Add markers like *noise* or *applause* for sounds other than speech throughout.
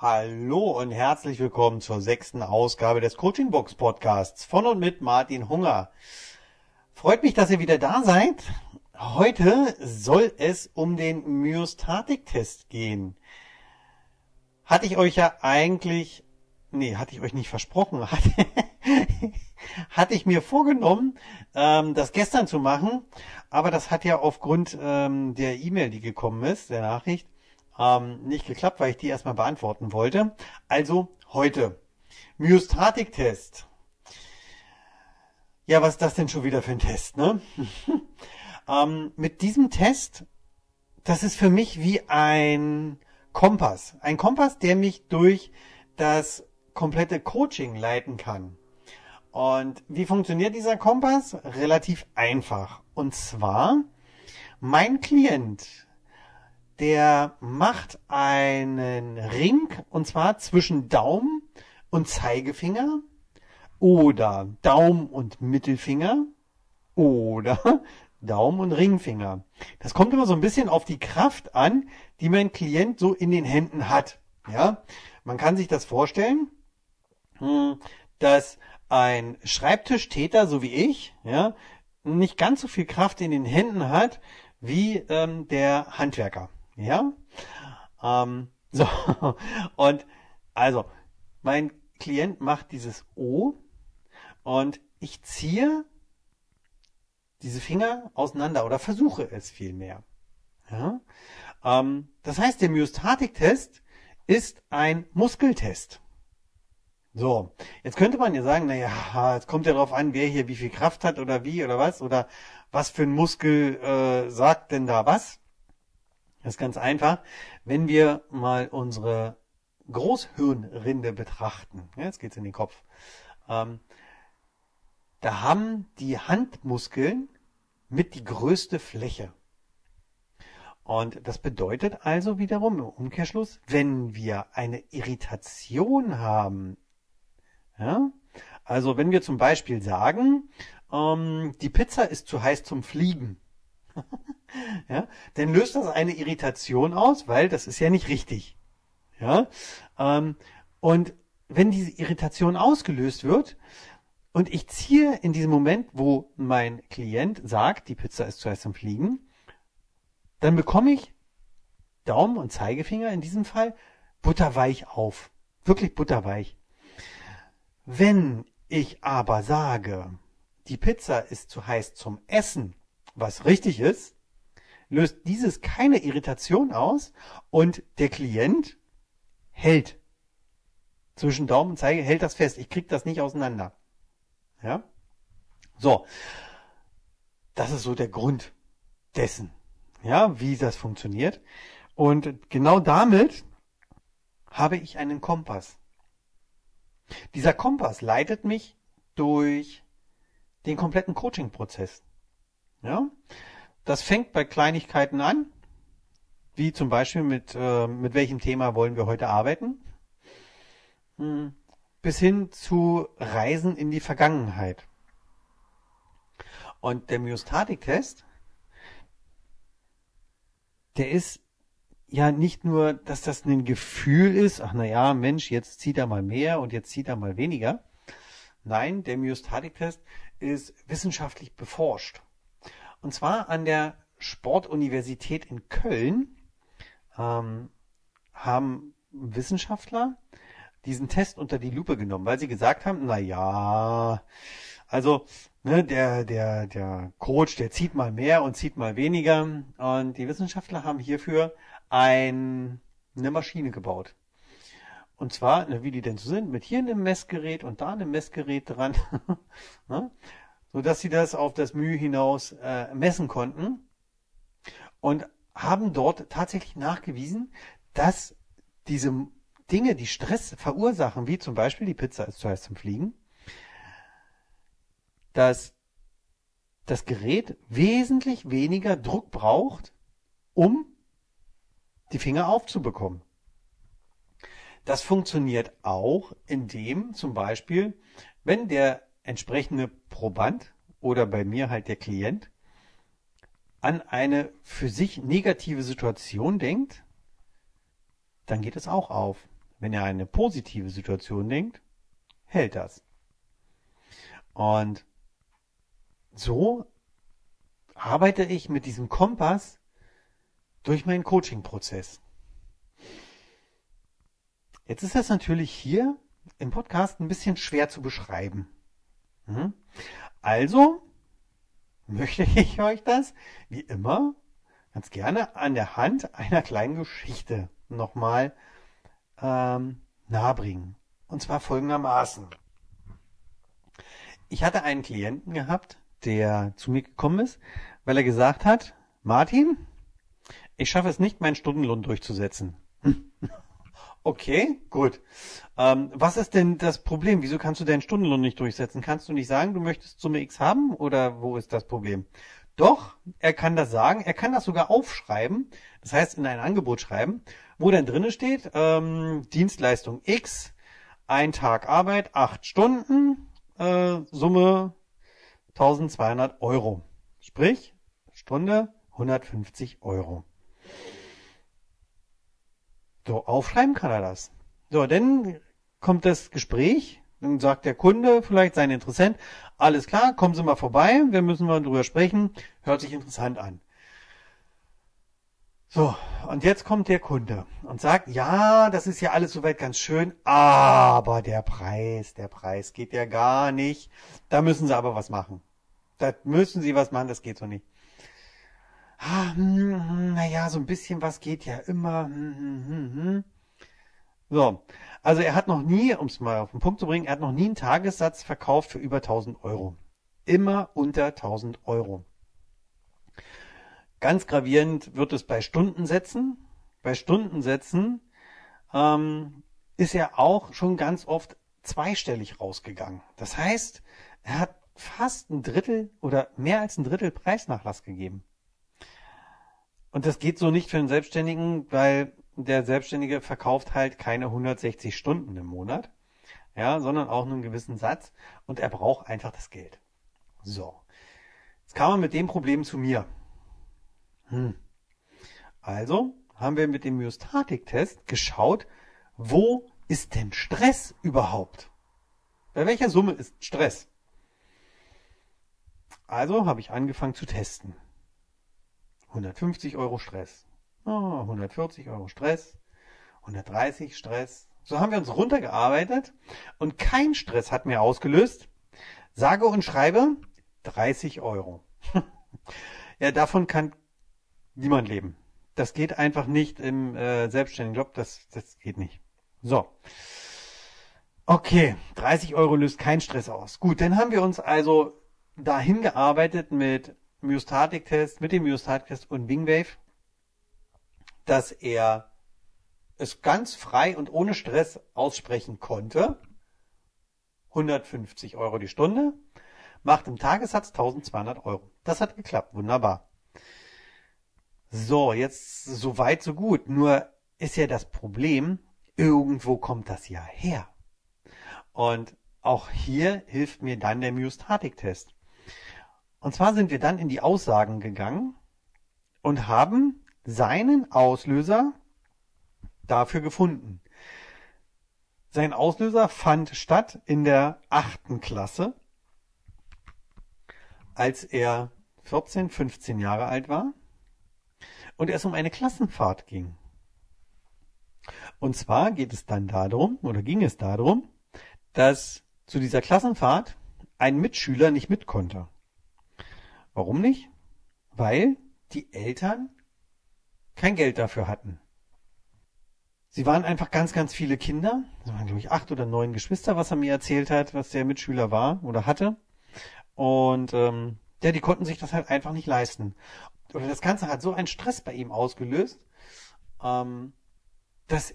Hallo und herzlich willkommen zur sechsten Ausgabe des Coaching Box Podcasts von und mit Martin Hunger. Freut mich, dass ihr wieder da seid. Heute soll es um den Myostatik-Test gehen. Hatte ich euch ja eigentlich, nee, hatte ich euch nicht versprochen, *laughs* hatte, hatte ich mir vorgenommen, ähm, das gestern zu machen, aber das hat ja aufgrund ähm, der E-Mail, die gekommen ist, der Nachricht, ähm, nicht geklappt, weil ich die erstmal beantworten wollte. Also heute. Myostatik-Test. Ja, was ist das denn schon wieder für ein Test, ne? *laughs* ähm, mit diesem Test, das ist für mich wie ein Kompass. Ein Kompass, der mich durch das komplette Coaching leiten kann. Und wie funktioniert dieser Kompass? Relativ einfach. Und zwar, mein Klient der macht einen Ring und zwar zwischen Daumen und Zeigefinger oder Daumen und Mittelfinger oder *laughs* Daumen und Ringfinger. Das kommt immer so ein bisschen auf die Kraft an, die mein Klient so in den Händen hat. Ja, man kann sich das vorstellen, hm, dass ein Schreibtischtäter, so wie ich, ja, nicht ganz so viel Kraft in den Händen hat wie ähm, der Handwerker. Ja? Ähm, *laughs* so. Und also, mein Klient macht dieses O und ich ziehe diese Finger auseinander oder versuche es vielmehr. Ja? Ähm, das heißt, der Myostatik-Test ist ein Muskeltest. So, jetzt könnte man ja sagen, naja, es kommt ja darauf an, wer hier wie viel Kraft hat oder wie oder was oder was für ein Muskel äh, sagt denn da was. Das ist ganz einfach. Wenn wir mal unsere Großhirnrinde betrachten, ja, jetzt geht's in den Kopf, ähm, da haben die Handmuskeln mit die größte Fläche. Und das bedeutet also wiederum im Umkehrschluss, wenn wir eine Irritation haben, ja, also wenn wir zum Beispiel sagen, ähm, die Pizza ist zu heiß zum Fliegen, *laughs* ja, dann löst das eine Irritation aus, weil das ist ja nicht richtig. Ja, ähm, und wenn diese Irritation ausgelöst wird und ich ziehe in diesem Moment, wo mein Klient sagt, die Pizza ist zuerst am Fliegen, dann bekomme ich Daumen und Zeigefinger in diesem Fall butterweich auf. Wirklich butterweich. Wenn ich aber sage, die Pizza ist zu heiß zum Essen, was richtig ist, löst dieses keine Irritation aus und der Klient hält zwischen Daumen und Zeige, hält das fest. Ich krieg das nicht auseinander. Ja? So. Das ist so der Grund dessen, ja, wie das funktioniert. Und genau damit habe ich einen Kompass. Dieser Kompass leitet mich durch den kompletten Coaching-Prozess. Ja? Das fängt bei Kleinigkeiten an, wie zum Beispiel mit, äh, mit welchem Thema wollen wir heute arbeiten, hm, bis hin zu Reisen in die Vergangenheit. Und der Myostatik-Test, der ist ja nicht nur, dass das ein Gefühl ist, ach na ja, Mensch, jetzt zieht er mal mehr und jetzt zieht er mal weniger. Nein, der Myostatik-Test ist wissenschaftlich beforscht. Und zwar an der Sportuniversität in Köln ähm, haben Wissenschaftler diesen Test unter die Lupe genommen, weil sie gesagt haben, na ja, also ne, der der der Coach, der zieht mal mehr und zieht mal weniger und die Wissenschaftler haben hierfür ein, eine Maschine gebaut. Und zwar, ne, wie die denn so sind, mit hier einem Messgerät und da einem Messgerät dran. *laughs* ne? So dass sie das auf das Mühe hinaus äh, messen konnten und haben dort tatsächlich nachgewiesen, dass diese Dinge, die Stress verursachen, wie zum Beispiel die Pizza ist zuerst zum Fliegen, dass das Gerät wesentlich weniger Druck braucht, um die Finger aufzubekommen. Das funktioniert auch, indem zum Beispiel, wenn der entsprechende Proband oder bei mir halt der Klient an eine für sich negative Situation denkt, dann geht es auch auf. wenn er eine positive Situation denkt, hält das. Und so arbeite ich mit diesem Kompass durch meinen Coaching-Prozess. Jetzt ist das natürlich hier im Podcast ein bisschen schwer zu beschreiben. Hm? Also möchte *laughs* ich euch das, wie immer, ganz gerne an der Hand einer kleinen Geschichte nochmal ähm, nahebringen. Und zwar folgendermaßen. Ich hatte einen Klienten gehabt, der zu mir gekommen ist, weil er gesagt hat, Martin, ich schaffe es nicht, meinen Stundenlohn durchzusetzen. *laughs* Okay, gut. Ähm, was ist denn das Problem? Wieso kannst du deinen Stundenlohn nicht durchsetzen? Kannst du nicht sagen, du möchtest Summe X haben oder wo ist das Problem? Doch, er kann das sagen, er kann das sogar aufschreiben, das heißt in ein Angebot schreiben, wo dann drinnen steht, ähm, Dienstleistung X, ein Tag Arbeit, acht Stunden, äh, Summe 1200 Euro. Sprich, Stunde 150 Euro. So, aufschreiben kann er das. So, dann kommt das Gespräch, dann sagt der Kunde, vielleicht sein Interessent, alles klar, kommen Sie mal vorbei, wir müssen mal drüber sprechen, hört sich interessant an. So, und jetzt kommt der Kunde und sagt, ja, das ist ja alles soweit ganz schön, aber der Preis, der Preis geht ja gar nicht. Da müssen Sie aber was machen. Da müssen Sie was machen, das geht so nicht ah, hm, hm, naja, so ein bisschen was geht ja immer. Hm, hm, hm, hm. So, also er hat noch nie, um es mal auf den Punkt zu bringen, er hat noch nie einen Tagessatz verkauft für über 1000 Euro. Immer unter 1000 Euro. Ganz gravierend wird es bei Stundensätzen. Bei Stundensätzen ähm, ist er auch schon ganz oft zweistellig rausgegangen. Das heißt, er hat fast ein Drittel oder mehr als ein Drittel Preisnachlass gegeben. Und das geht so nicht für einen Selbstständigen, weil der Selbstständige verkauft halt keine 160 Stunden im Monat, ja, sondern auch einen gewissen Satz und er braucht einfach das Geld. So. Jetzt kam man mit dem Problem zu mir. Hm. Also haben wir mit dem Myostatik-Test geschaut, wo ist denn Stress überhaupt? Bei welcher Summe ist Stress? Also habe ich angefangen zu testen. 150 Euro Stress. Oh, 140 Euro Stress. 130 Stress. So haben wir uns runtergearbeitet und kein Stress hat mehr ausgelöst. Sage und schreibe 30 Euro. *laughs* ja, davon kann niemand leben. Das geht einfach nicht im äh, selbstständigen Job. Das, das geht nicht. So. Okay, 30 Euro löst kein Stress aus. Gut, dann haben wir uns also dahin gearbeitet mit Myostatik-Test, mit dem Myostatik-Test und Wingwave, dass er es ganz frei und ohne Stress aussprechen konnte. 150 Euro die Stunde, macht im Tagessatz 1200 Euro. Das hat geklappt, wunderbar. So, jetzt so weit, so gut. Nur ist ja das Problem, irgendwo kommt das ja her. Und auch hier hilft mir dann der Myostatik-Test. Und zwar sind wir dann in die Aussagen gegangen und haben seinen Auslöser dafür gefunden. Sein Auslöser fand statt in der achten Klasse, als er 14, 15 Jahre alt war und es um eine Klassenfahrt ging. Und zwar geht es dann darum, oder ging es darum, dass zu dieser Klassenfahrt ein Mitschüler nicht mit konnte. Warum nicht? Weil die Eltern kein Geld dafür hatten. Sie waren einfach ganz, ganz viele Kinder. Es waren, glaube ich, acht oder neun Geschwister, was er mir erzählt hat, was der Mitschüler war oder hatte. Und ähm, ja, die konnten sich das halt einfach nicht leisten. Oder das Ganze hat so einen Stress bei ihm ausgelöst, ähm, dass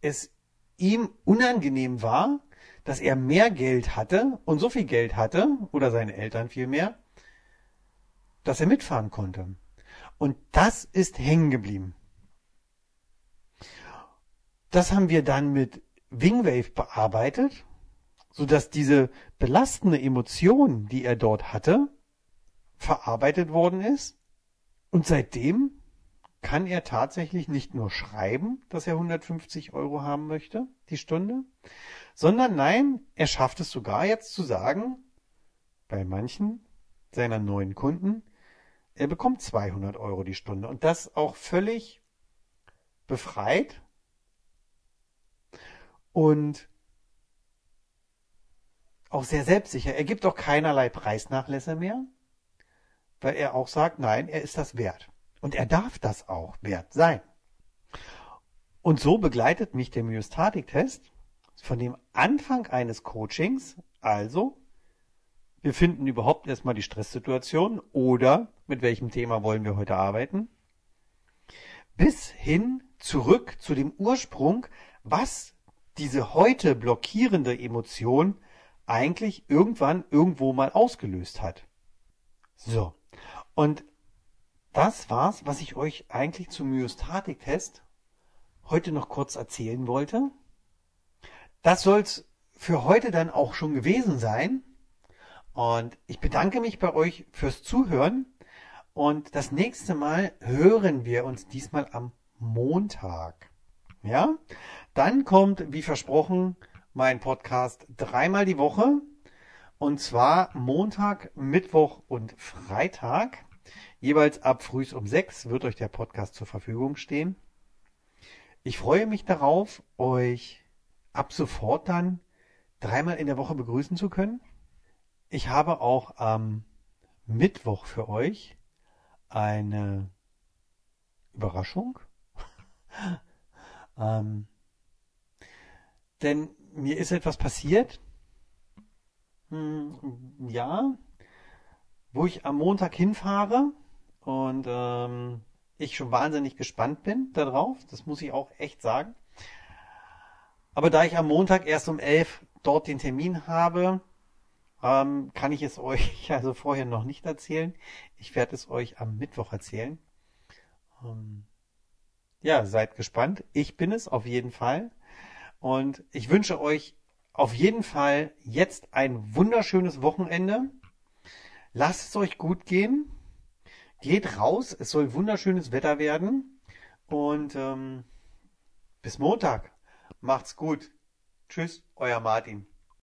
es ihm unangenehm war, dass er mehr Geld hatte und so viel Geld hatte, oder seine Eltern viel mehr, dass er mitfahren konnte. Und das ist hängen geblieben. Das haben wir dann mit Wingwave bearbeitet, so dass diese belastende Emotion, die er dort hatte, verarbeitet worden ist. Und seitdem kann er tatsächlich nicht nur schreiben, dass er 150 Euro haben möchte, die Stunde, sondern nein, er schafft es sogar jetzt zu sagen, bei manchen seiner neuen Kunden, er bekommt 200 Euro die Stunde und das auch völlig befreit und auch sehr selbstsicher. Er gibt auch keinerlei Preisnachlässe mehr, weil er auch sagt, nein, er ist das wert. Und er darf das auch wert sein. Und so begleitet mich der Myostatik-Test von dem Anfang eines Coachings, also wir finden überhaupt erstmal die Stresssituation oder mit welchem Thema wollen wir heute arbeiten, bis hin zurück zu dem Ursprung, was diese heute blockierende Emotion eigentlich irgendwann irgendwo mal ausgelöst hat. So. Und das war's, was ich euch eigentlich zum Myostatik-Test heute noch kurz erzählen wollte. Das soll's für heute dann auch schon gewesen sein. Und ich bedanke mich bei euch fürs Zuhören. Und das nächste Mal hören wir uns diesmal am Montag. Ja? Dann kommt, wie versprochen, mein Podcast dreimal die Woche. Und zwar Montag, Mittwoch und Freitag. Jeweils ab früh um sechs wird euch der Podcast zur Verfügung stehen. Ich freue mich darauf, euch ab sofort dann dreimal in der Woche begrüßen zu können. Ich habe auch am Mittwoch für euch eine Überraschung. *laughs* ähm, denn mir ist etwas passiert. Hm, ja, wo ich am Montag hinfahre und ähm, ich schon wahnsinnig gespannt bin darauf. Das muss ich auch echt sagen. Aber da ich am Montag erst um elf dort den Termin habe, ähm, kann ich es euch *laughs* also vorher noch nicht erzählen. Ich werde es euch am Mittwoch erzählen. Ähm, ja, seid gespannt. Ich bin es auf jeden Fall. Und ich wünsche euch auf jeden Fall jetzt ein wunderschönes Wochenende. Lasst es euch gut gehen. Geht raus. Es soll wunderschönes Wetter werden. Und ähm, bis Montag. Macht's gut. Tschüss, euer Martin.